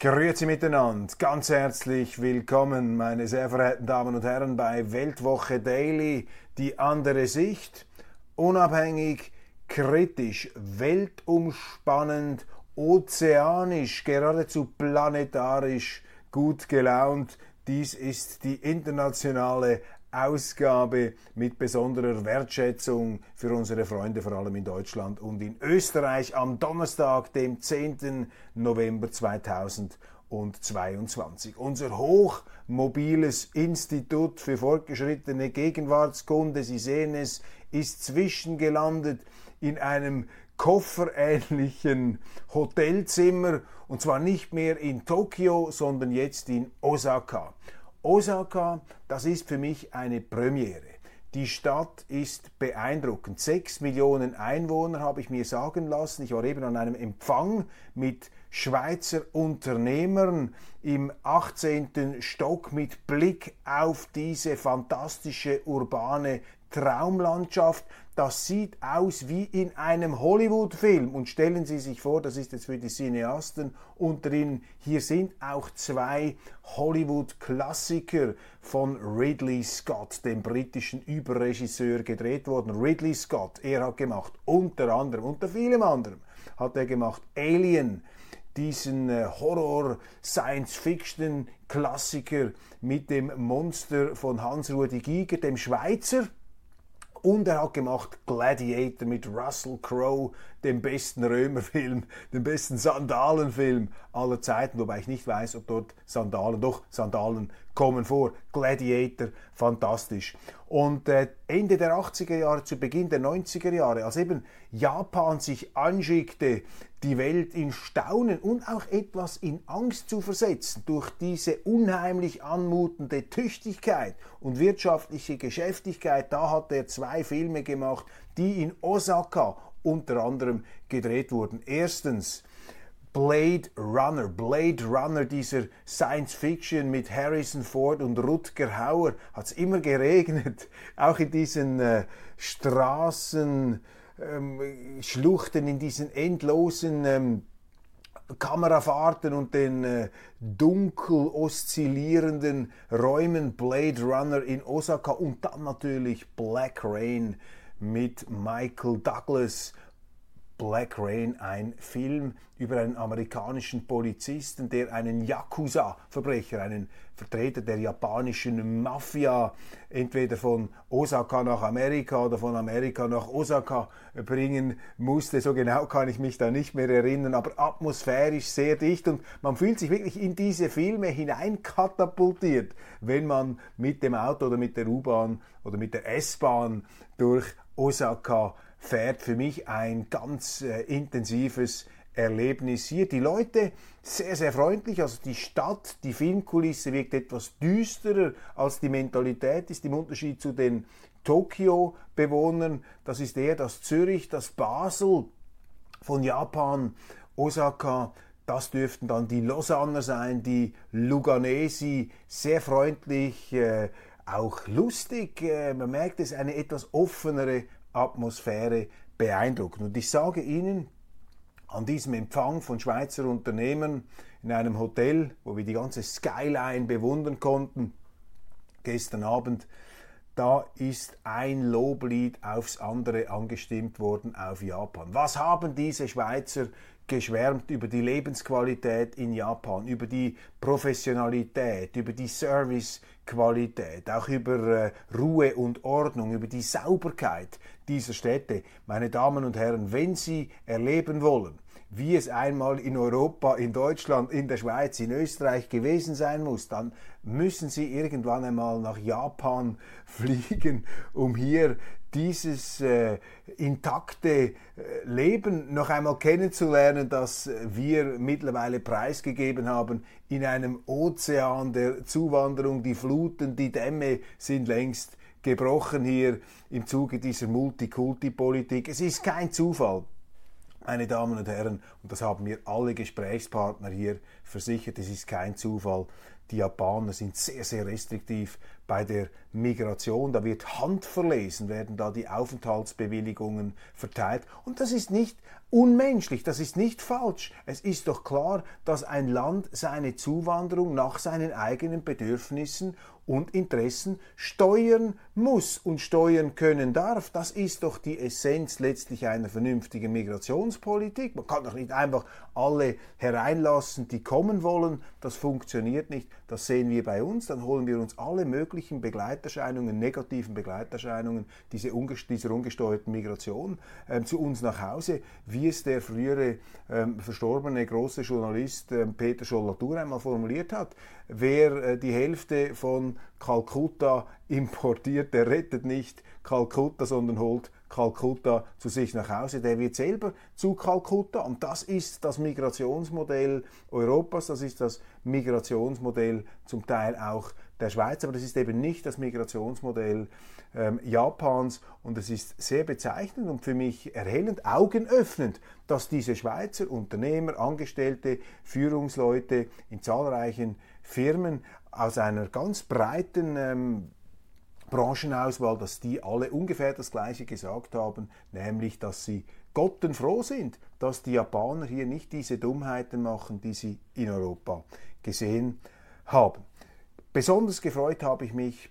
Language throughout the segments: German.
Grüezi miteinander, ganz herzlich willkommen, meine sehr verehrten Damen und Herren, bei Weltwoche Daily, die andere Sicht, unabhängig, kritisch, weltumspannend, ozeanisch, geradezu planetarisch, gut gelaunt. Dies ist die internationale Ausgabe mit besonderer Wertschätzung für unsere Freunde, vor allem in Deutschland und in Österreich am Donnerstag, dem 10. November 2022. Unser hochmobiles Institut für fortgeschrittene Gegenwartskunde, Sie sehen es, ist zwischengelandet in einem kofferähnlichen Hotelzimmer und zwar nicht mehr in Tokio, sondern jetzt in Osaka. Osaka, das ist für mich eine Premiere. Die Stadt ist beeindruckend. Sechs Millionen Einwohner habe ich mir sagen lassen. Ich war eben an einem Empfang mit Schweizer Unternehmern im 18. Stock mit Blick auf diese fantastische urbane Traumlandschaft. Das sieht aus wie in einem Hollywood-Film. Und stellen Sie sich vor, das ist jetzt für die Cineasten unter Ihnen, hier sind auch zwei Hollywood-Klassiker von Ridley Scott, dem britischen Überregisseur, gedreht worden. Ridley Scott, er hat gemacht, unter anderem, unter vielem anderem, hat er gemacht Alien, diesen äh, Horror-Science-Fiction-Klassiker mit dem Monster von Hans-Rudi Giger, dem Schweizer. Und er hat gemacht Gladiator mit Russell Crowe, dem besten Römerfilm, dem besten Sandalenfilm aller Zeiten, wobei ich nicht weiß, ob dort Sandalen, doch Sandalen kommen vor. Gladiator, fantastisch. Und äh, Ende der 80er Jahre, zu Beginn der 90er Jahre, als eben Japan sich anschickte, die Welt in Staunen und auch etwas in Angst zu versetzen durch diese unheimlich anmutende Tüchtigkeit und wirtschaftliche Geschäftigkeit, da hat er zwei Filme gemacht, die in Osaka unter anderem gedreht wurden. Erstens Blade Runner, Blade Runner, dieser Science Fiction mit Harrison Ford und Rutger Hauer, hat es immer geregnet, auch in diesen äh, Straßen, ähm, Schluchten, in diesen endlosen ähm, Kamerafahrten und den äh, dunkel oszillierenden Räumen Blade Runner in Osaka und dann natürlich Black Rain mit Michael Douglas Black Rain, ein Film über einen amerikanischen Polizisten, der einen Yakuza-Verbrecher, einen Vertreter der japanischen Mafia, entweder von Osaka nach Amerika oder von Amerika nach Osaka bringen musste. So genau kann ich mich da nicht mehr erinnern, aber atmosphärisch sehr dicht und man fühlt sich wirklich in diese Filme hineinkatapultiert, wenn man mit dem Auto oder mit der U-Bahn oder mit der S-Bahn durch Osaka fährt für mich ein ganz äh, intensives Erlebnis hier. Die Leute sehr, sehr freundlich, also die Stadt, die Filmkulisse wirkt etwas düsterer als die Mentalität ist im Unterschied zu den Tokio-Bewohnern. Das ist eher das Zürich, das Basel von Japan, Osaka, das dürften dann die Lausanner sein, die Luganesi, sehr freundlich, äh, auch lustig. Äh, man merkt es, eine etwas offenere Atmosphäre beeindruckend. Und ich sage Ihnen, an diesem Empfang von Schweizer Unternehmen in einem Hotel, wo wir die ganze Skyline bewundern konnten, gestern Abend, da ist ein Loblied aufs andere angestimmt worden auf Japan. Was haben diese Schweizer geschwärmt über die Lebensqualität in Japan, über die Professionalität, über die Servicequalität, auch über äh, Ruhe und Ordnung, über die Sauberkeit dieser Städte. Meine Damen und Herren, wenn Sie erleben wollen, wie es einmal in Europa, in Deutschland, in der Schweiz, in Österreich gewesen sein muss, dann müssen Sie irgendwann einmal nach Japan fliegen, um hier dieses äh, intakte äh, Leben noch einmal kennenzulernen, das wir mittlerweile preisgegeben haben in einem Ozean der Zuwanderung. Die Fluten, die Dämme sind längst gebrochen hier im Zuge dieser Multikulti-Politik. Es ist kein Zufall, meine Damen und Herren, und das haben mir alle Gesprächspartner hier versichert, es ist kein Zufall. Die Japaner sind sehr, sehr restriktiv bei der Migration. Da wird handverlesen, werden da die Aufenthaltsbewilligungen verteilt. Und das ist nicht unmenschlich, das ist nicht falsch. Es ist doch klar, dass ein Land seine Zuwanderung nach seinen eigenen Bedürfnissen und Interessen steuern muss und steuern können darf. Das ist doch die Essenz letztlich einer vernünftigen Migrationspolitik. Man kann doch nicht einfach alle hereinlassen, die kommen wollen. Das funktioniert nicht. Das sehen wir bei uns. Dann holen wir uns alle möglichen Begleiterscheinungen, negativen Begleiterscheinungen diese dieser ungesteuerten Migration äh, zu uns nach Hause, wie es der frühere ähm, verstorbene große Journalist äh, Peter Schollatur einmal formuliert hat. Wer äh, die Hälfte von Kalkutta importiert, der rettet nicht Kalkutta, sondern holt Kalkutta zu sich nach Hause. Der wird selber zu Kalkutta. Und das ist das Migrationsmodell Europas, das ist das Migrationsmodell zum Teil auch der Schweiz, aber das ist eben nicht das Migrationsmodell ähm, Japans und es ist sehr bezeichnend und für mich erhellend, augenöffnend, dass diese Schweizer Unternehmer, Angestellte, Führungsleute in zahlreichen Firmen aus einer ganz breiten ähm, Branchenauswahl, dass die alle ungefähr das Gleiche gesagt haben, nämlich, dass sie gottenfroh sind, dass die Japaner hier nicht diese Dummheiten machen, die sie in Europa gesehen haben. Besonders gefreut habe ich mich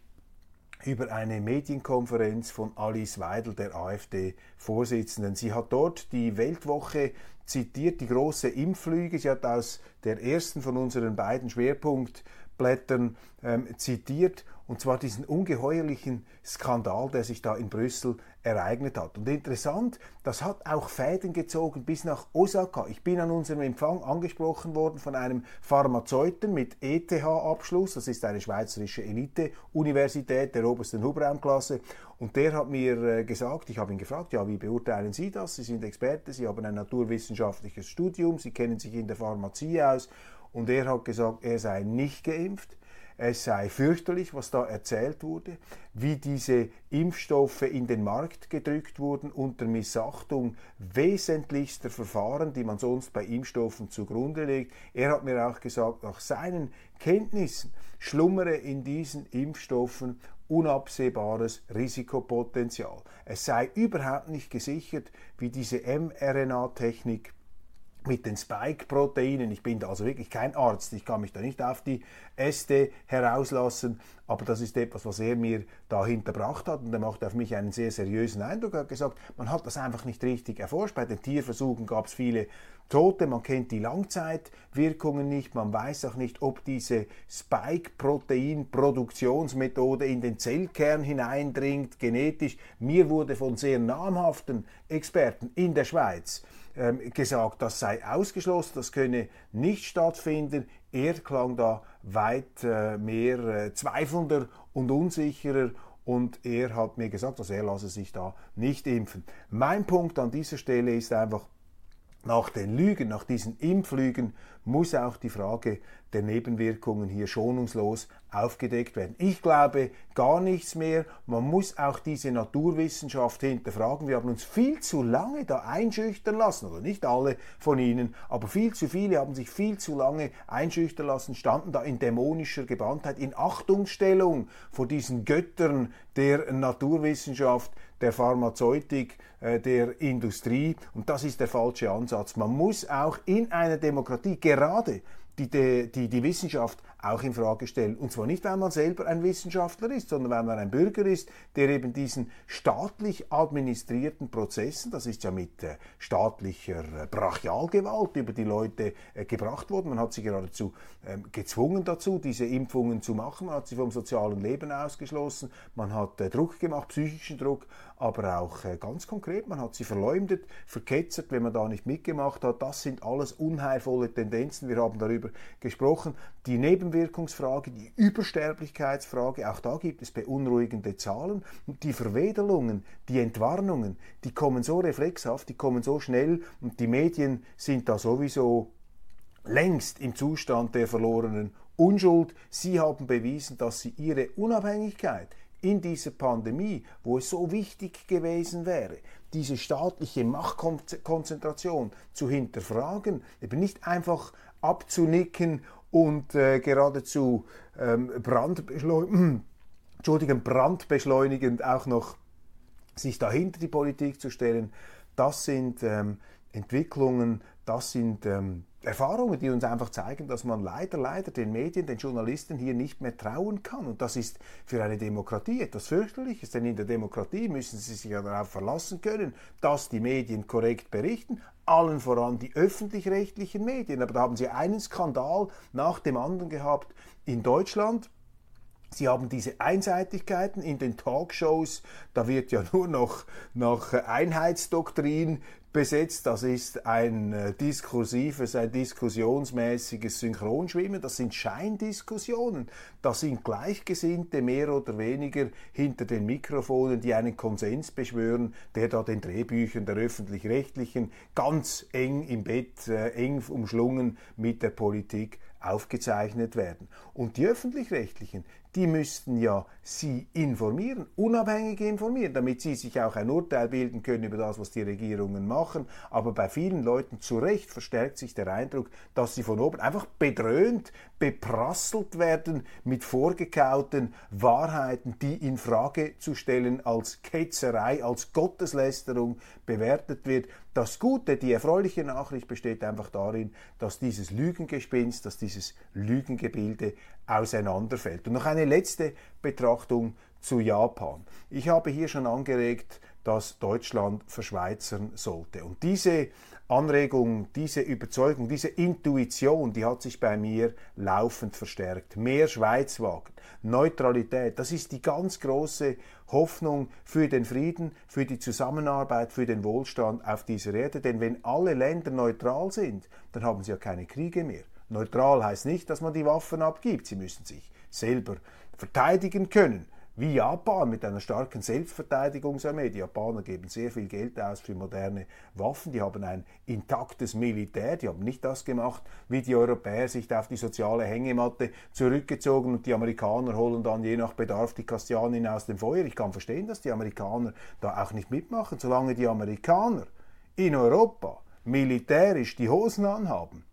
über eine Medienkonferenz von Alice Weidel, der AfD-Vorsitzenden. Sie hat dort die Weltwoche zitiert, die große Impflüge. Sie hat aus der ersten von unseren beiden Schwerpunktblättern ähm, zitiert und zwar diesen ungeheuerlichen Skandal, der sich da in Brüssel ereignet hat. Und interessant, das hat auch Fäden gezogen bis nach Osaka. Ich bin an unserem Empfang angesprochen worden von einem Pharmazeuten mit ETH-Abschluss. Das ist eine schweizerische Elite-Universität der obersten Hubraumklasse. Und der hat mir äh, gesagt, ich habe ihn gefragt, ja, wie beurteilen Sie das? Sie sind Experte, Sie haben ein naturwissenschaftliches Studium, Sie kennen sich in der Pharmazie aus. Und er hat gesagt, er sei nicht geimpft es sei fürchterlich, was da erzählt wurde, wie diese Impfstoffe in den Markt gedrückt wurden unter Missachtung wesentlichster Verfahren, die man sonst bei Impfstoffen zugrunde legt. Er hat mir auch gesagt, nach seinen Kenntnissen schlummere in diesen Impfstoffen unabsehbares Risikopotenzial. Es sei überhaupt nicht gesichert, wie diese mRNA-Technik mit den Spike-Proteinen. Ich bin da also wirklich kein Arzt, ich kann mich da nicht auf die Äste herauslassen, aber das ist etwas, was er mir da hinterbracht hat und er macht auf mich einen sehr seriösen Eindruck. Er hat gesagt, man hat das einfach nicht richtig erforscht. Bei den Tierversuchen gab es viele Tote, man kennt die Langzeitwirkungen nicht, man weiß auch nicht, ob diese Spike-Protein-Produktionsmethode in den Zellkern hineindringt, genetisch. Mir wurde von sehr namhaften Experten in der Schweiz gesagt, das sei ausgeschlossen, das könne nicht stattfinden. Er klang da weit äh, mehr äh, zweifelnder und unsicherer und er hat mir gesagt, dass er lasse sich da nicht impfen. Mein Punkt an dieser Stelle ist einfach, nach den Lügen, nach diesen Impflügen muss auch die Frage der Nebenwirkungen hier schonungslos aufgedeckt werden. Ich glaube gar nichts mehr. Man muss auch diese Naturwissenschaft hinterfragen. Wir haben uns viel zu lange da einschüchtern lassen, oder nicht alle von Ihnen, aber viel zu viele haben sich viel zu lange einschüchtern lassen, standen da in dämonischer Gebanntheit, in Achtungsstellung vor diesen Göttern der Naturwissenschaft, der Pharmazeutik, äh, der Industrie. Und das ist der falsche Ansatz. Man muss auch in einer Demokratie gerade die, die die Wissenschaft auch in Frage stellen. Und zwar nicht, weil man selber ein Wissenschaftler ist, sondern weil man ein Bürger ist, der eben diesen staatlich administrierten Prozessen, das ist ja mit äh, staatlicher äh, Brachialgewalt über die Leute äh, gebracht worden. Man hat sie geradezu ähm, gezwungen dazu, diese Impfungen zu machen. Man hat sie vom sozialen Leben ausgeschlossen. Man hat Druck gemacht, psychischen Druck, aber auch ganz konkret. Man hat sie verleumdet, verketzert, wenn man da nicht mitgemacht hat. Das sind alles unheilvolle Tendenzen. Wir haben darüber gesprochen. Die Nebenwirkungsfrage, die Übersterblichkeitsfrage, auch da gibt es beunruhigende Zahlen. Und die Verwedelungen, die Entwarnungen, die kommen so reflexhaft, die kommen so schnell und die Medien sind da sowieso längst im Zustand der verlorenen Unschuld. Sie haben bewiesen, dass sie ihre Unabhängigkeit in dieser Pandemie, wo es so wichtig gewesen wäre, diese staatliche Machtkonzentration zu hinterfragen, eben nicht einfach abzunicken und äh, geradezu ähm, brandbeschleunigend, brandbeschleunigend auch noch sich dahinter die Politik zu stellen, das sind ähm, Entwicklungen, das sind ähm, Erfahrungen, die uns einfach zeigen, dass man leider, leider den Medien, den Journalisten hier nicht mehr trauen kann. Und das ist für eine Demokratie etwas fürchterliches, denn in der Demokratie müssen sie sich ja darauf verlassen können, dass die Medien korrekt berichten, allen voran die öffentlich-rechtlichen Medien. Aber da haben sie einen Skandal nach dem anderen gehabt in Deutschland. Sie haben diese Einseitigkeiten in den Talkshows, da wird ja nur noch nach Einheitsdoktrin besetzt. Das ist ein äh, diskursives, ein diskussionsmäßiges Synchronschwimmen. Das sind Scheindiskussionen. Das sind Gleichgesinnte mehr oder weniger hinter den Mikrofonen, die einen Konsens beschwören, der da den Drehbüchern der öffentlich-rechtlichen ganz eng im Bett, äh, eng umschlungen mit der Politik aufgezeichnet werden. Und die öffentlich-rechtlichen, die müssten ja Sie informieren, unabhängig informieren, damit Sie sich auch ein Urteil bilden können über das, was die Regierungen machen. Aber bei vielen Leuten zu Recht verstärkt sich der Eindruck, dass sie von oben einfach bedröhnt, beprasselt werden mit vorgekauten Wahrheiten, die in Frage zu stellen als Ketzerei, als Gotteslästerung bewertet wird. Das Gute, die erfreuliche Nachricht besteht einfach darin, dass dieses Lügengespinst, dass dieses Lügengebilde auseinanderfällt. Und noch eine letzte Betrachtung zu Japan. Ich habe hier schon angeregt, dass Deutschland verschweizern sollte. Und diese Anregung, diese Überzeugung, diese Intuition, die hat sich bei mir laufend verstärkt. Mehr Schweizwagen, Neutralität, das ist die ganz große Hoffnung für den Frieden, für die Zusammenarbeit, für den Wohlstand auf dieser Erde. Denn wenn alle Länder neutral sind, dann haben sie ja keine Kriege mehr. Neutral heißt nicht, dass man die Waffen abgibt. Sie müssen sich selber verteidigen können. Wie Japan mit einer starken Selbstverteidigungsarmee. Die Japaner geben sehr viel Geld aus für moderne Waffen. Die haben ein intaktes Militär. Die haben nicht das gemacht, wie die Europäer sich auf die soziale Hängematte zurückgezogen und die Amerikaner holen dann je nach Bedarf die Kastanien aus dem Feuer. Ich kann verstehen, dass die Amerikaner da auch nicht mitmachen, solange die Amerikaner in Europa militärisch die Hosen anhaben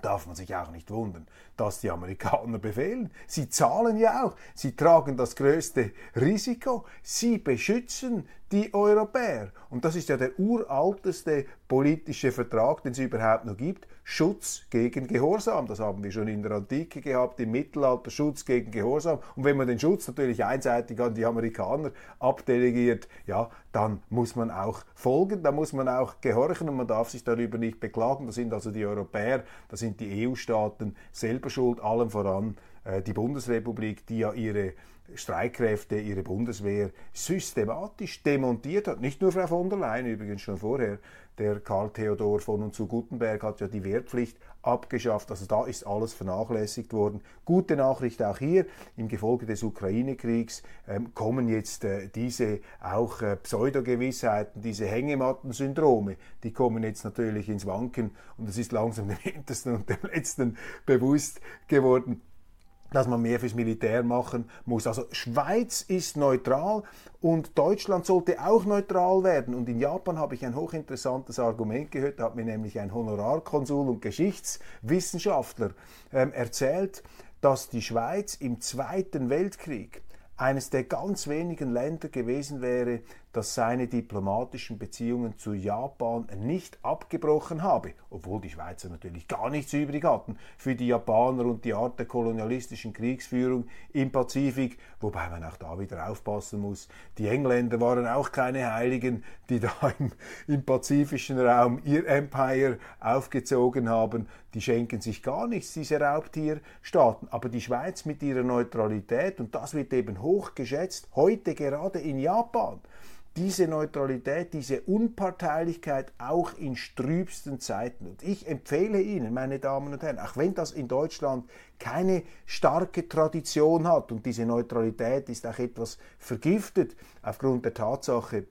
darf man sich auch nicht wundern, dass die Amerikaner befehlen. Sie zahlen ja auch, sie tragen das größte Risiko, sie beschützen die Europäer. Und das ist ja der uralteste politische Vertrag, den es überhaupt noch gibt. Schutz gegen Gehorsam. Das haben wir schon in der Antike gehabt, im Mittelalter Schutz gegen Gehorsam. Und wenn man den Schutz natürlich einseitig an die Amerikaner abdelegiert, ja, dann muss man auch folgen, da muss man auch gehorchen und man darf sich darüber nicht beklagen. Das sind also die Europäer, das sind die EU-Staaten selber schuld, allem voran äh, die Bundesrepublik, die ja ihre Streitkräfte, ihre Bundeswehr systematisch demontiert hat. Nicht nur Frau von der Leyen, übrigens schon vorher. Der Karl Theodor von und zu Gutenberg hat ja die Wehrpflicht abgeschafft. Also da ist alles vernachlässigt worden. Gute Nachricht auch hier. Im Gefolge des Ukraine-Kriegs ähm, kommen jetzt äh, diese auch äh, Pseudogewissheiten, diese Hängematten-Syndrome, die kommen jetzt natürlich ins Wanken und es ist langsam dem Hintersten und dem Letzten bewusst geworden dass man mehr fürs Militär machen muss. Also Schweiz ist neutral und Deutschland sollte auch neutral werden. Und in Japan habe ich ein hochinteressantes Argument gehört, da hat mir nämlich ein Honorarkonsul und Geschichtswissenschaftler ähm, erzählt, dass die Schweiz im Zweiten Weltkrieg eines der ganz wenigen Länder gewesen wäre, das seine diplomatischen Beziehungen zu Japan nicht abgebrochen habe, obwohl die Schweizer natürlich gar nichts übrig hatten für die Japaner und die Art der kolonialistischen Kriegsführung im Pazifik, wobei man auch da wieder aufpassen muss. Die Engländer waren auch keine Heiligen, die da im, im pazifischen Raum ihr Empire aufgezogen haben. Die schenken sich gar nichts, diese Raubtierstaaten. Aber die Schweiz mit ihrer Neutralität, und das wird eben hoch geschätzt, heute gerade in Japan, diese Neutralität, diese Unparteilichkeit auch in strübsten Zeiten. Und ich empfehle Ihnen, meine Damen und Herren, auch wenn das in Deutschland keine starke Tradition hat und diese Neutralität ist auch etwas vergiftet aufgrund der Tatsache,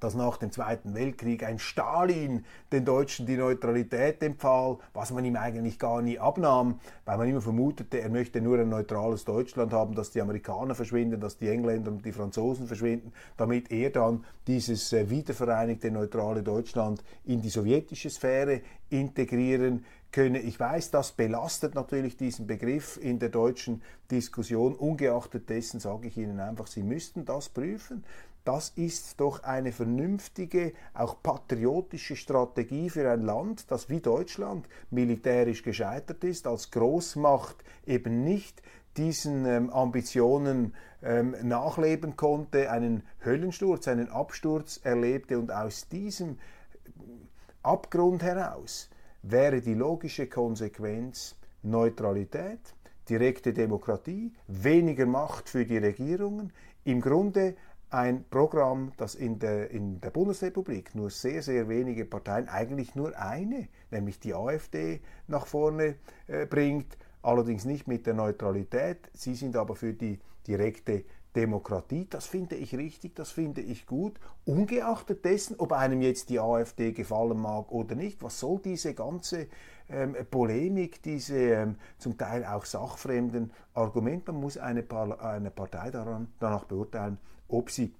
dass nach dem Zweiten Weltkrieg ein Stalin den Deutschen die Neutralität empfahl, was man ihm eigentlich gar nie abnahm, weil man immer vermutete, er möchte nur ein neutrales Deutschland haben, dass die Amerikaner verschwinden, dass die Engländer und die Franzosen verschwinden, damit er dann dieses äh, wiedervereinigte neutrale Deutschland in die sowjetische Sphäre integrieren könne. Ich weiß, das belastet natürlich diesen Begriff in der deutschen Diskussion. Ungeachtet dessen sage ich Ihnen einfach, Sie müssten das prüfen. Das ist doch eine vernünftige, auch patriotische Strategie für ein Land, das wie Deutschland militärisch gescheitert ist, als Großmacht eben nicht diesen ähm, Ambitionen ähm, nachleben konnte, einen Höllensturz, einen Absturz erlebte und aus diesem Abgrund heraus wäre die logische Konsequenz Neutralität, direkte Demokratie, weniger Macht für die Regierungen, im Grunde ein Programm, das in der, in der Bundesrepublik nur sehr, sehr wenige Parteien, eigentlich nur eine, nämlich die AfD, nach vorne äh, bringt, allerdings nicht mit der Neutralität. Sie sind aber für die direkte Demokratie. Das finde ich richtig, das finde ich gut, ungeachtet dessen, ob einem jetzt die AfD gefallen mag oder nicht. Was soll diese ganze ähm, Polemik, diese ähm, zum Teil auch sachfremden Argumente? Man muss eine, eine Partei daran, danach beurteilen, ob sie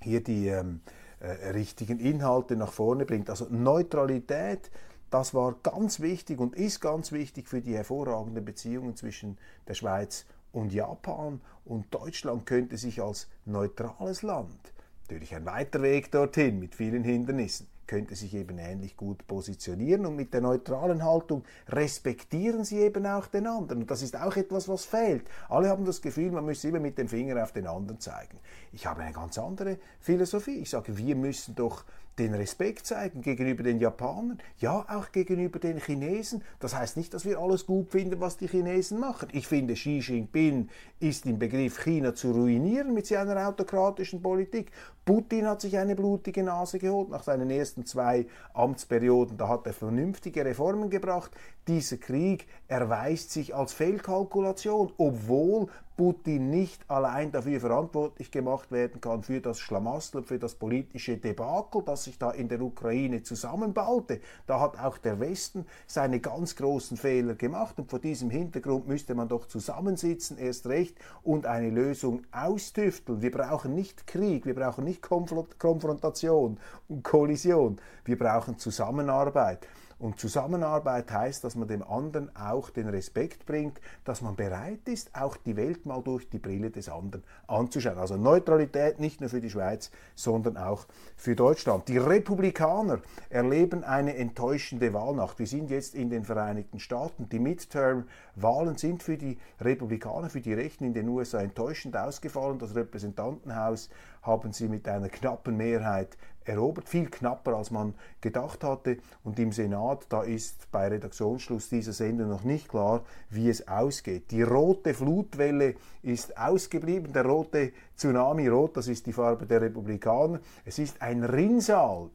hier die ähm, äh, richtigen Inhalte nach vorne bringt. Also Neutralität, das war ganz wichtig und ist ganz wichtig für die hervorragenden Beziehungen zwischen der Schweiz und Japan. Und Deutschland könnte sich als neutrales Land, natürlich ein weiter Weg dorthin mit vielen Hindernissen, könnte sich eben ähnlich gut positionieren und mit der neutralen Haltung respektieren sie eben auch den anderen. Und das ist auch etwas, was fehlt. Alle haben das Gefühl, man müsse immer mit dem Finger auf den anderen zeigen. Ich habe eine ganz andere Philosophie. Ich sage, wir müssen doch den Respekt zeigen gegenüber den Japanern, ja auch gegenüber den Chinesen. Das heißt nicht, dass wir alles gut finden, was die Chinesen machen. Ich finde, Xi Jinping ist im Begriff, China zu ruinieren mit seiner autokratischen Politik. Putin hat sich eine blutige Nase geholt nach seinen ersten zwei Amtsperioden. Da hat er vernünftige Reformen gebracht. Dieser Krieg erweist sich als Fehlkalkulation, obwohl Putin nicht allein dafür verantwortlich gemacht werden kann, für das Schlamassel, für das politische Debakel, das sich da in der Ukraine zusammenbaute. Da hat auch der Westen seine ganz großen Fehler gemacht und vor diesem Hintergrund müsste man doch zusammensitzen, erst recht, und eine Lösung austüfteln. Wir brauchen nicht Krieg, wir brauchen nicht Konfrontation und Kollision, wir brauchen Zusammenarbeit. Und Zusammenarbeit heißt, dass man dem anderen auch den Respekt bringt, dass man bereit ist, auch die Welt mal durch die Brille des anderen anzuschauen. Also Neutralität nicht nur für die Schweiz, sondern auch für Deutschland. Die Republikaner erleben eine enttäuschende Wahlnacht. Wir sind jetzt in den Vereinigten Staaten. Die Midterm-Wahlen sind für die Republikaner, für die Rechten in den USA enttäuschend ausgefallen. Das Repräsentantenhaus haben sie mit einer knappen Mehrheit erobert, viel knapper als man gedacht hatte. Und im Senat, da ist bei Redaktionsschluss dieser Sendung noch nicht klar, wie es ausgeht. Die rote Flutwelle ist ausgeblieben, der rote Tsunami, rot, das ist die Farbe der Republikaner. Es ist ein Rinnsal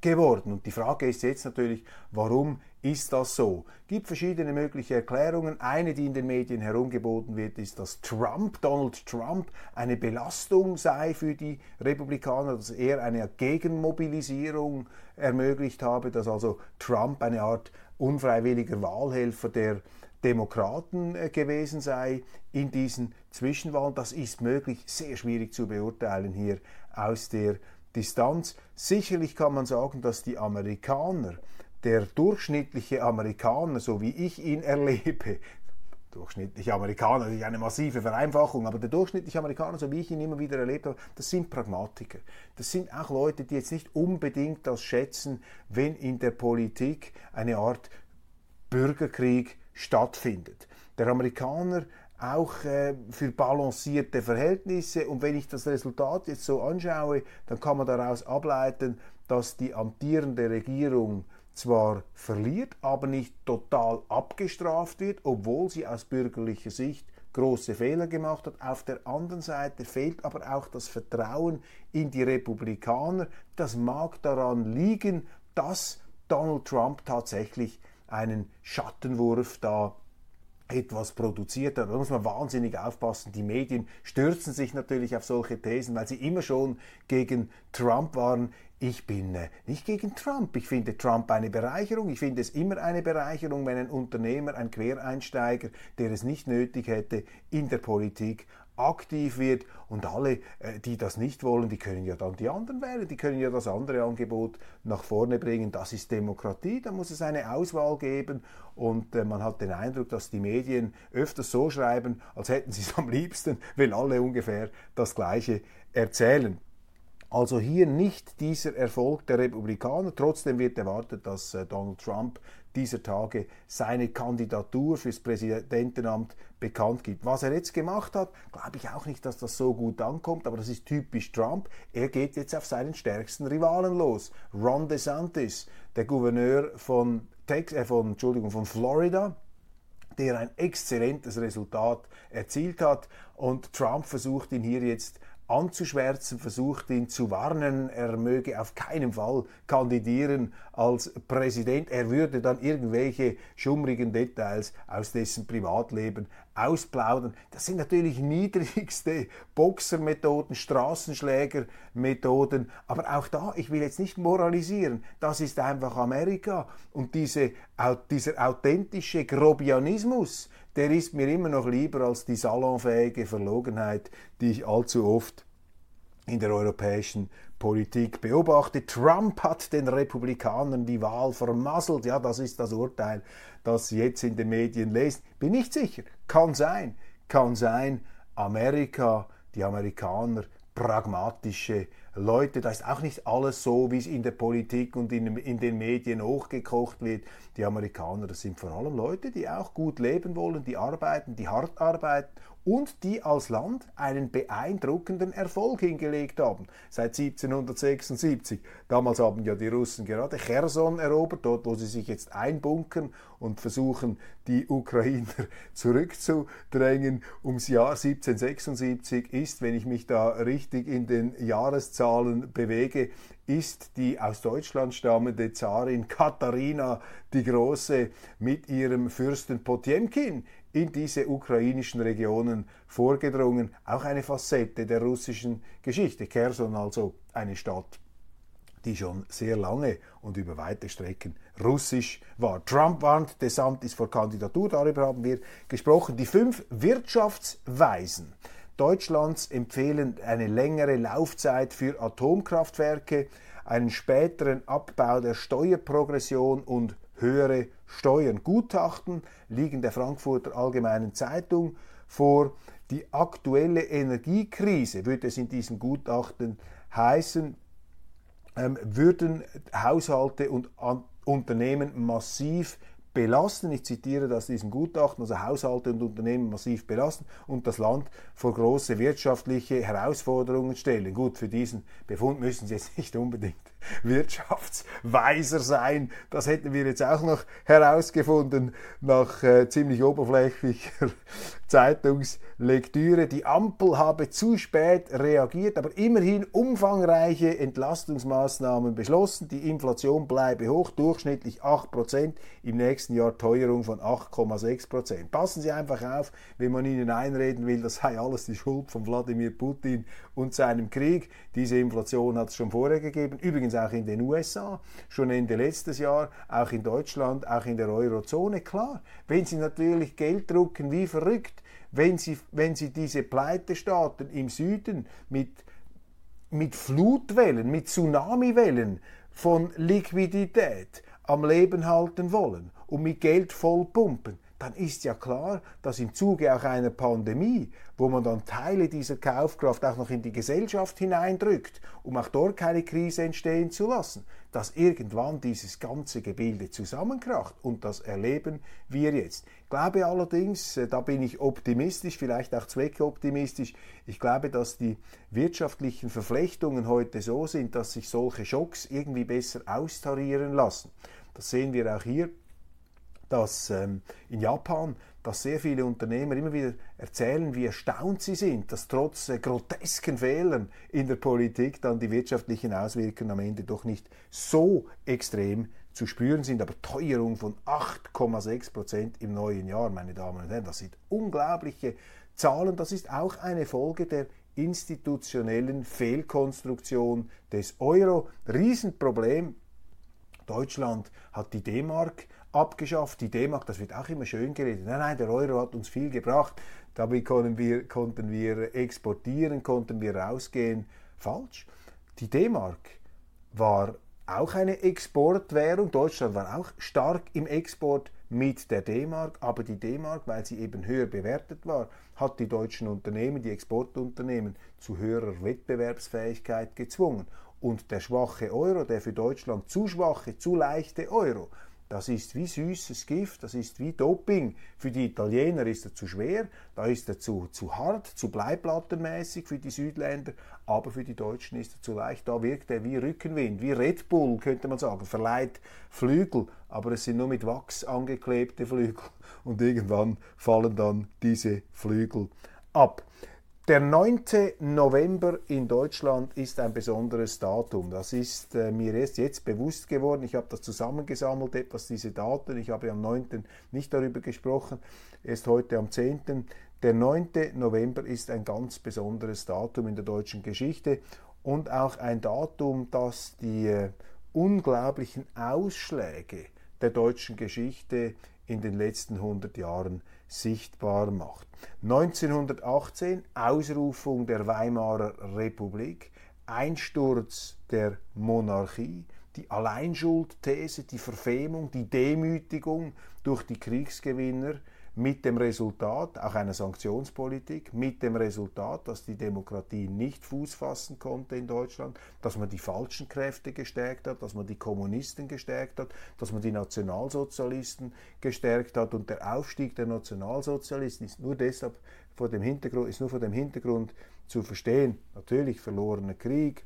geworden. Und die Frage ist jetzt natürlich, warum ist das so? Es gibt verschiedene mögliche Erklärungen. Eine, die in den Medien herumgeboten wird, ist, dass Trump, Donald Trump, eine Belastung sei für die Republikaner, dass er eine Gegenmobilisierung ermöglicht habe, dass also Trump eine Art unfreiwilliger Wahlhelfer der Demokraten äh, gewesen sei in diesen Zwischenwahlen. Das ist möglich, sehr schwierig zu beurteilen hier aus der Distanz. Sicherlich kann man sagen, dass die Amerikaner der durchschnittliche Amerikaner, so wie ich ihn erlebe, durchschnittliche Amerikaner, natürlich eine massive Vereinfachung, aber der durchschnittliche Amerikaner, so wie ich ihn immer wieder erlebt habe, das sind Pragmatiker. Das sind auch Leute, die jetzt nicht unbedingt das schätzen, wenn in der Politik eine Art Bürgerkrieg stattfindet. Der Amerikaner auch äh, für balancierte Verhältnisse. Und wenn ich das Resultat jetzt so anschaue, dann kann man daraus ableiten, dass die amtierende Regierung zwar verliert, aber nicht total abgestraft wird, obwohl sie aus bürgerlicher Sicht große Fehler gemacht hat. Auf der anderen Seite fehlt aber auch das Vertrauen in die Republikaner. Das mag daran liegen, dass Donald Trump tatsächlich einen Schattenwurf da etwas produziert hat. Da muss man wahnsinnig aufpassen. Die Medien stürzen sich natürlich auf solche Thesen, weil sie immer schon gegen Trump waren. Ich bin äh, nicht gegen Trump. Ich finde Trump eine Bereicherung. Ich finde es immer eine Bereicherung, wenn ein Unternehmer, ein Quereinsteiger, der es nicht nötig hätte, in der Politik aktiv wird und alle, äh, die das nicht wollen, die können ja dann die anderen wählen, die können ja das andere Angebot nach vorne bringen. Das ist Demokratie, da muss es eine Auswahl geben und äh, man hat den Eindruck, dass die Medien öfters so schreiben, als hätten sie es am liebsten, wenn alle ungefähr das Gleiche erzählen. Also hier nicht dieser Erfolg der Republikaner. Trotzdem wird erwartet, dass äh, Donald Trump dieser Tage seine Kandidatur fürs Präsidentenamt bekannt gibt. Was er jetzt gemacht hat, glaube ich auch nicht, dass das so gut ankommt, aber das ist typisch Trump. Er geht jetzt auf seinen stärksten Rivalen los. Ron DeSantis, der Gouverneur von, Tex äh, von, Entschuldigung, von Florida, der ein exzellentes Resultat erzielt hat und Trump versucht ihn hier jetzt anzuschwärzen, versucht ihn zu warnen, er möge auf keinen Fall kandidieren als Präsident. Er würde dann irgendwelche schummrigen Details aus dessen Privatleben ausplaudern. Das sind natürlich niedrigste Boxermethoden, Straßenschlägermethoden, aber auch da, ich will jetzt nicht moralisieren, das ist einfach Amerika und diese, dieser authentische Grobianismus, der ist mir immer noch lieber als die salonfähige Verlogenheit, die ich allzu oft in der europäischen Politik beobachte. Trump hat den Republikanern die Wahl vermasselt. Ja, das ist das Urteil, das Sie jetzt in den Medien lesen. Bin nicht sicher. Kann sein. Kann sein. Amerika, die Amerikaner, pragmatische Leute. Da ist auch nicht alles so, wie es in der Politik und in, in, den Medien hochgekocht wird. Die Amerikaner, das sind vor allem Leute, die auch gut leben wollen, die arbeiten, die hart arbeiten und die als Land einen beeindruckenden Erfolg hingelegt haben. Seit 1776. Damals haben ja die Russen gerade Cherson erobert, dort wo sie sich jetzt einbunkern und versuchen, die Ukrainer zurückzudrängen. Ums Jahr 1776 ist, wenn ich mich da richtig in den Jahreszahlen bewege, ist die aus Deutschland stammende Zarin Katharina die Große mit ihrem Fürsten Potemkin in diese ukrainischen Regionen vorgedrungen. Auch eine Facette der russischen Geschichte. Kherson also eine Stadt, die schon sehr lange und über weite Strecken russisch war. Trump warnt DeSantis vor Kandidatur, darüber haben wir gesprochen. Die fünf Wirtschaftsweisen Deutschlands empfehlen eine längere Laufzeit für Atomkraftwerke, einen späteren Abbau der Steuerprogression und höhere Steuern. Gutachten liegen der Frankfurter Allgemeinen Zeitung vor. Die aktuelle Energiekrise, würde es in diesem Gutachten heißen, ähm, würden Haushalte und Unternehmen massiv belasten, ich zitiere das diesem Gutachten, also Haushalte und Unternehmen massiv belasten und das Land vor große wirtschaftliche Herausforderungen stellen. Gut, für diesen Befund müssen Sie jetzt nicht unbedingt Wirtschaftsweiser sein. Das hätten wir jetzt auch noch herausgefunden nach äh, ziemlich oberflächlicher Zeitungslektüre. Die Ampel habe zu spät reagiert, aber immerhin umfangreiche Entlastungsmaßnahmen beschlossen. Die Inflation bleibe hoch, durchschnittlich 8%, im nächsten Jahr Teuerung von 8,6%. Passen Sie einfach auf, wenn man Ihnen einreden will, das sei alles die Schuld von Wladimir Putin und seinem Krieg. Diese Inflation hat es schon vorher gegeben. Übrigens auch in den USA, schon Ende letztes Jahr, auch in Deutschland, auch in der Eurozone. Klar, wenn sie natürlich Geld drucken wie verrückt, wenn sie, wenn sie diese Pleitestaaten im Süden mit, mit Flutwellen, mit Tsunamiwellen von Liquidität am Leben halten wollen und mit Geld vollpumpen, dann ist ja klar, dass im Zuge auch einer Pandemie, wo man dann Teile dieser Kaufkraft auch noch in die Gesellschaft hineindrückt, um auch dort keine Krise entstehen zu lassen, dass irgendwann dieses ganze Gebilde zusammenkracht. Und das erleben wir jetzt. Ich glaube allerdings, äh, da bin ich optimistisch, vielleicht auch zweckoptimistisch, ich glaube, dass die wirtschaftlichen Verflechtungen heute so sind, dass sich solche Schocks irgendwie besser austarieren lassen. Das sehen wir auch hier dass ähm, in Japan, dass sehr viele Unternehmer immer wieder erzählen, wie erstaunt sie sind, dass trotz äh, grotesken Fehlern in der Politik dann die wirtschaftlichen Auswirkungen am Ende doch nicht so extrem zu spüren sind. Aber Teuerung von 8,6 Prozent im neuen Jahr, meine Damen und Herren, das sind unglaubliche Zahlen. Das ist auch eine Folge der institutionellen Fehlkonstruktion des Euro. Riesenproblem. Deutschland hat die D-Mark abgeschafft. Die D-Mark, das wird auch immer schön geredet. Nein, nein, der Euro hat uns viel gebracht. Damit konnten wir, konnten wir exportieren, konnten wir rausgehen. Falsch. Die D-Mark war auch eine Exportwährung. Deutschland war auch stark im Export mit der D-Mark, aber die D-Mark, weil sie eben höher bewertet war, hat die deutschen Unternehmen, die Exportunternehmen zu höherer Wettbewerbsfähigkeit gezwungen. Und der schwache Euro, der für Deutschland zu schwache, zu leichte Euro, das ist wie süßes Gift, das ist wie Doping. Für die Italiener ist er zu schwer, da ist er zu, zu hart, zu bleiplattenmäßig für die Südländer, aber für die Deutschen ist er zu leicht. Da wirkt er wie Rückenwind, wie Red Bull, könnte man sagen, verleiht Flügel, aber es sind nur mit Wachs angeklebte Flügel und irgendwann fallen dann diese Flügel ab. Der 9. November in Deutschland ist ein besonderes Datum. Das ist äh, mir erst jetzt bewusst geworden. Ich habe das zusammengesammelt, etwas diese Daten. Ich habe am 9. nicht darüber gesprochen, erst heute am 10. Der 9. November ist ein ganz besonderes Datum in der deutschen Geschichte und auch ein Datum, das die äh, unglaublichen Ausschläge der deutschen Geschichte in den letzten 100 Jahren sichtbar macht. 1918 Ausrufung der Weimarer Republik, Einsturz der Monarchie, die Alleinschuldthese, die Verfemung, die Demütigung durch die Kriegsgewinner mit dem Resultat, auch einer Sanktionspolitik, mit dem Resultat, dass die Demokratie nicht Fuß fassen konnte in Deutschland, dass man die falschen Kräfte gestärkt hat, dass man die Kommunisten gestärkt hat, dass man die Nationalsozialisten gestärkt hat und der Aufstieg der Nationalsozialisten ist nur deshalb vor dem Hintergrund, ist nur vor dem Hintergrund zu verstehen. Natürlich verlorener Krieg,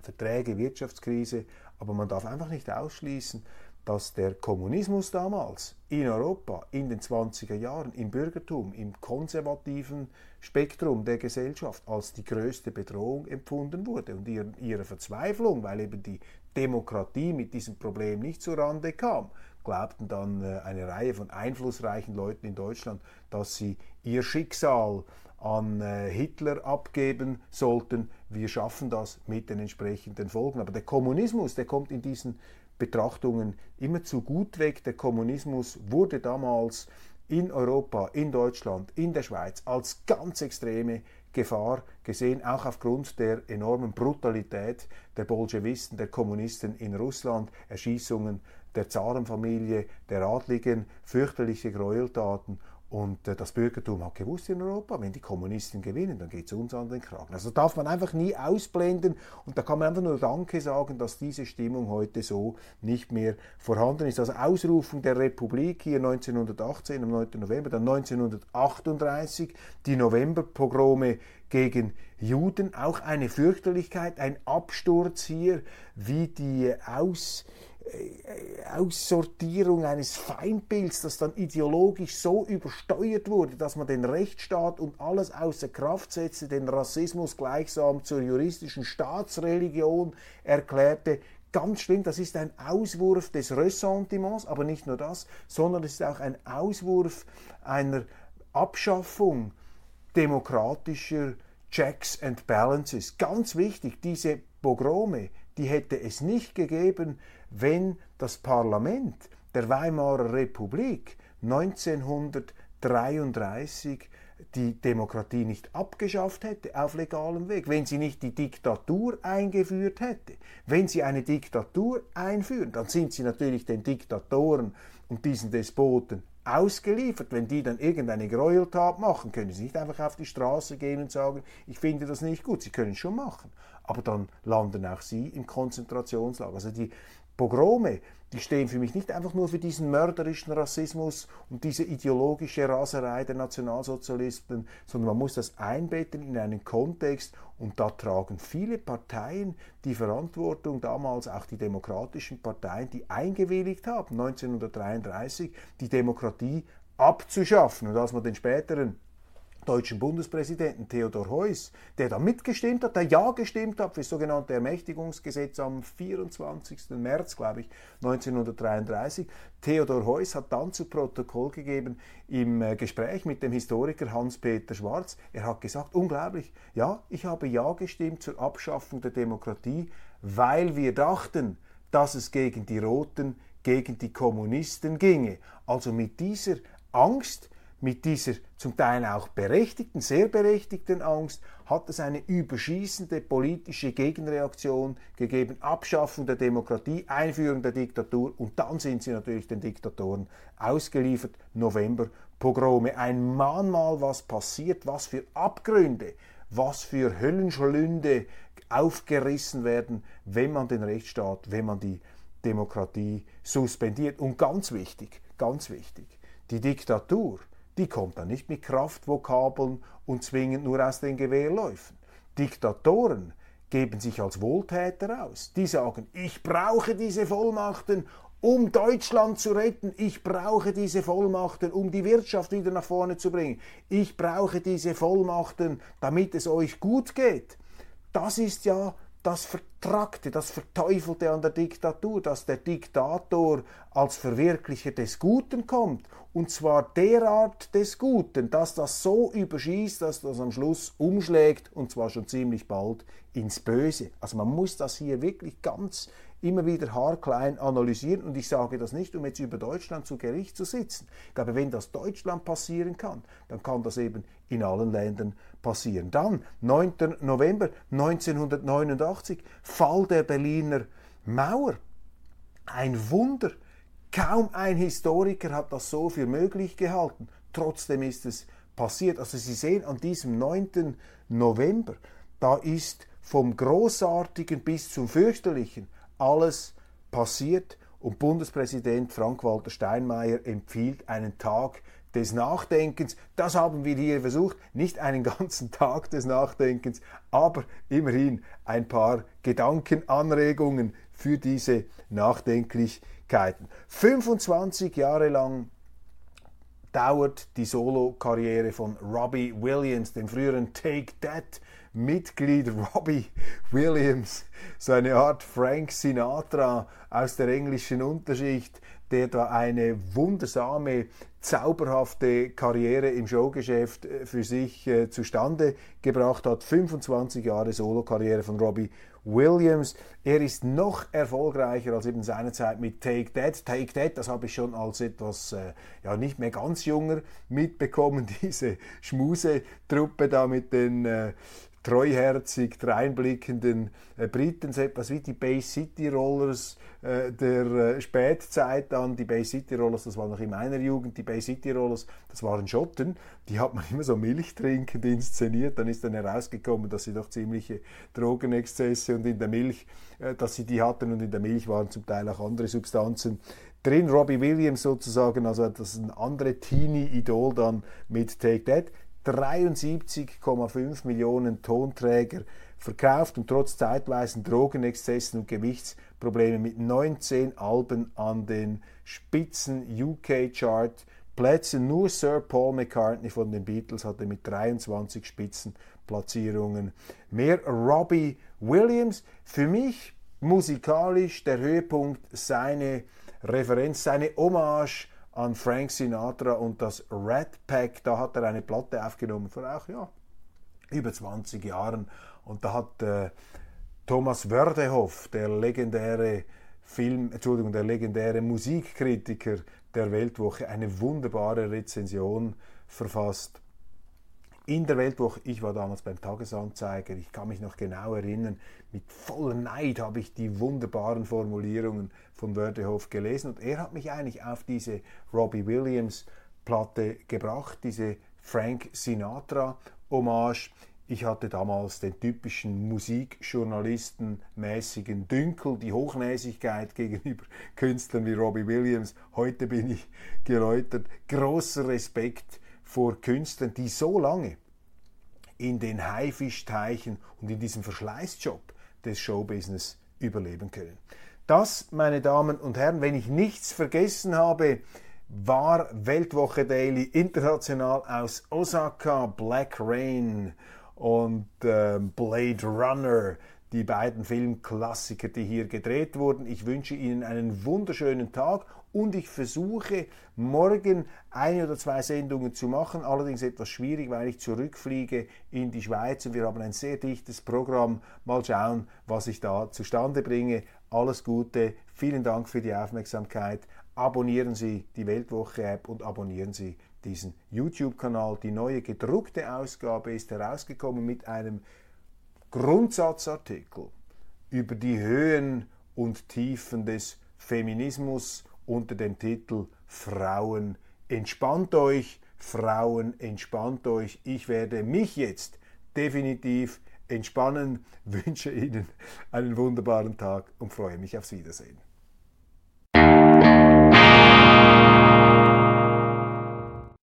Verträge, Wirtschaftskrise, aber man darf einfach nicht ausschließen, dass der Kommunismus damals in Europa in den 20er Jahren im Bürgertum, im konservativen Spektrum der Gesellschaft als die größte Bedrohung empfunden wurde und ihre, ihre Verzweiflung, weil eben die Demokratie mit diesem Problem nicht zurande kam, glaubten dann äh, eine Reihe von einflussreichen Leuten in Deutschland, dass sie ihr Schicksal an äh, Hitler abgeben sollten. Wir schaffen das mit den entsprechenden Folgen. Aber der Kommunismus, der kommt in diesen Betrachtungen immer zu gut weg. Der Kommunismus wurde damals in Europa, in Deutschland, in der Schweiz als ganz extreme Gefahr gesehen, auch aufgrund der enormen Brutalität der Bolschewisten, der Kommunisten in Russland, Erschießungen der Zarenfamilie, der Adligen, fürchterliche Gräueltaten und äh, das Bürgertum hat gewusst in Europa, wenn die Kommunisten gewinnen, dann geht es uns an den Kragen. Also darf man einfach nie ausblenden und da kann man einfach nur Danke sagen, dass diese Stimmung heute so nicht mehr vorhanden ist. Also Ausrufung der Republik hier 1918 am 9. November, dann 1938 die Novemberpogrome gegen Juden, auch eine Fürchterlichkeit, ein Absturz hier, wie die Aus Aussortierung eines Feindbilds, das dann ideologisch so übersteuert wurde, dass man den Rechtsstaat und alles außer Kraft setzte, den Rassismus gleichsam zur juristischen Staatsreligion erklärte. Ganz schlimm, das ist ein Auswurf des Ressentiments, aber nicht nur das, sondern es ist auch ein Auswurf einer Abschaffung demokratischer Checks and Balances. Ganz wichtig, diese Pogrome, die hätte es nicht gegeben, wenn das Parlament der Weimarer Republik 1933 die Demokratie nicht abgeschafft hätte auf legalem Weg, wenn sie nicht die Diktatur eingeführt hätte. Wenn sie eine Diktatur einführen, dann sind sie natürlich den Diktatoren und diesen Despoten ausgeliefert. Wenn die dann irgendeine Gräueltat machen, können sie nicht einfach auf die Straße gehen und sagen, ich finde das nicht gut. Sie können es schon machen. Aber dann landen auch sie im Konzentrationslager. Also die Pogrome, die stehen für mich nicht einfach nur für diesen mörderischen Rassismus und diese ideologische Raserei der Nationalsozialisten, sondern man muss das einbetten in einen Kontext und da tragen viele Parteien die Verantwortung, damals auch die demokratischen Parteien, die eingewilligt haben, 1933 die Demokratie abzuschaffen. Und als man den späteren deutschen Bundespräsidenten Theodor Heuss, der da mitgestimmt hat, der Ja gestimmt hat für das sogenannte Ermächtigungsgesetz am 24. März, glaube ich, 1933. Theodor Heuss hat dann zu Protokoll gegeben im äh, Gespräch mit dem Historiker Hans-Peter Schwarz. Er hat gesagt, unglaublich, ja, ich habe Ja gestimmt zur Abschaffung der Demokratie, weil wir dachten, dass es gegen die Roten, gegen die Kommunisten ginge. Also mit dieser Angst, mit dieser zum Teil auch berechtigten, sehr berechtigten Angst hat es eine überschießende politische Gegenreaktion gegeben, Abschaffung der Demokratie, Einführung der Diktatur und dann sind sie natürlich den Diktatoren ausgeliefert, November Pogrome, ein Mahnmal, was passiert, was für Abgründe, was für Höllenschlünde aufgerissen werden, wenn man den Rechtsstaat, wenn man die Demokratie suspendiert. Und ganz wichtig, ganz wichtig, die Diktatur, die kommt dann nicht mit Kraftvokabeln und zwingend nur aus den Gewehrläufen. Diktatoren geben sich als Wohltäter aus. Die sagen, ich brauche diese Vollmachten, um Deutschland zu retten. Ich brauche diese Vollmachten, um die Wirtschaft wieder nach vorne zu bringen. Ich brauche diese Vollmachten, damit es euch gut geht. Das ist ja das Vertrackte, das Verteufelte an der Diktatur, dass der Diktator als Verwirklicher des Guten kommt. Und zwar derart des Guten, dass das so überschießt, dass das am Schluss umschlägt und zwar schon ziemlich bald ins Böse. Also man muss das hier wirklich ganz immer wieder haarklein analysieren. Und ich sage das nicht, um jetzt über Deutschland zu Gericht zu sitzen. Ich glaube, wenn das Deutschland passieren kann, dann kann das eben in allen Ländern passieren. Dann, 9. November 1989, Fall der Berliner Mauer. Ein Wunder. Kaum ein Historiker hat das so für möglich gehalten. Trotzdem ist es passiert. Also Sie sehen an diesem 9. November, da ist vom Großartigen bis zum Fürchterlichen alles passiert und Bundespräsident Frank-Walter Steinmeier empfiehlt einen Tag des Nachdenkens. Das haben wir hier versucht, nicht einen ganzen Tag des Nachdenkens, aber immerhin ein paar Gedankenanregungen für diese Nachdenklichkeiten. 25 Jahre lang dauert die Solo-Karriere von Robbie Williams, dem früheren Take That Mitglied Robbie Williams, so eine Art Frank Sinatra aus der englischen Unterschicht, der da eine wundersame, zauberhafte Karriere im Showgeschäft äh, für sich äh, zustande gebracht hat. 25 Jahre Solo-Karriere von Robbie Williams. Er ist noch erfolgreicher als eben seine Zeit mit Take That. Take That, das habe ich schon als etwas, äh, ja, nicht mehr ganz junger mitbekommen, diese Schmuse-Truppe da mit den äh, treuherzig dreinblickenden äh, Briten, so etwas wie die Bay City Rollers äh, der äh, Spätzeit an. Die Bay City Rollers, das war noch in meiner Jugend, die Bay City Rollers, das waren Schotten, die hat man immer so milchtrinkend inszeniert. Dann ist dann herausgekommen, dass sie doch ziemliche Drogenexzesse und in der Milch, äh, dass sie die hatten und in der Milch waren zum Teil auch andere Substanzen drin. Robbie Williams sozusagen, also das ist ein andere Teenie-Idol dann mit Take That. 73,5 Millionen Tonträger verkauft und trotz zeitweisen Drogenexzessen und Gewichtsproblemen mit 19 Alben an den Spitzen UK-Chart Plätzen. Nur Sir Paul McCartney von den Beatles hatte mit 23 Spitzenplatzierungen mehr. Robbie Williams, für mich musikalisch der Höhepunkt, seine Referenz, seine Hommage an Frank Sinatra und das Rat Pack. Da hat er eine Platte aufgenommen vor auch ja, über 20 Jahren. Und da hat äh, Thomas Wördehoff, der legendäre Film, Entschuldigung, der legendäre Musikkritiker der Weltwoche, eine wunderbare Rezension verfasst. in der Weltwoche. Ich war damals beim Tagesanzeiger. Ich kann mich noch genau erinnern. Mit voller Neid habe ich die wunderbaren Formulierungen von Wördehoff gelesen. Und er hat mich eigentlich auf diese Robbie Williams Platte gebracht, diese Frank Sinatra Hommage. Ich hatte damals den typischen Musikjournalisten-mäßigen Dünkel, die Hochnäsigkeit gegenüber Künstlern wie Robbie Williams. Heute bin ich geläutert. Großer Respekt vor Künstlern, die so lange in den Haifischteichen und in diesem Verschleißjob des Showbusiness überleben können. Das, meine Damen und Herren, wenn ich nichts vergessen habe, war Weltwoche Daily international aus Osaka, Black Rain und äh, Blade Runner, die beiden Filmklassiker, die hier gedreht wurden. Ich wünsche Ihnen einen wunderschönen Tag und ich versuche morgen eine oder zwei Sendungen zu machen, allerdings etwas schwierig, weil ich zurückfliege in die Schweiz und wir haben ein sehr dichtes Programm. Mal schauen, was ich da zustande bringe. Alles Gute, vielen Dank für die Aufmerksamkeit. Abonnieren Sie die Weltwoche-App und abonnieren Sie diesen YouTube-Kanal. Die neue gedruckte Ausgabe ist herausgekommen mit einem Grundsatzartikel über die Höhen und Tiefen des Feminismus unter dem Titel Frauen entspannt euch, Frauen entspannt euch. Ich werde mich jetzt definitiv entspannen, wünsche Ihnen einen wunderbaren Tag und freue mich aufs Wiedersehen.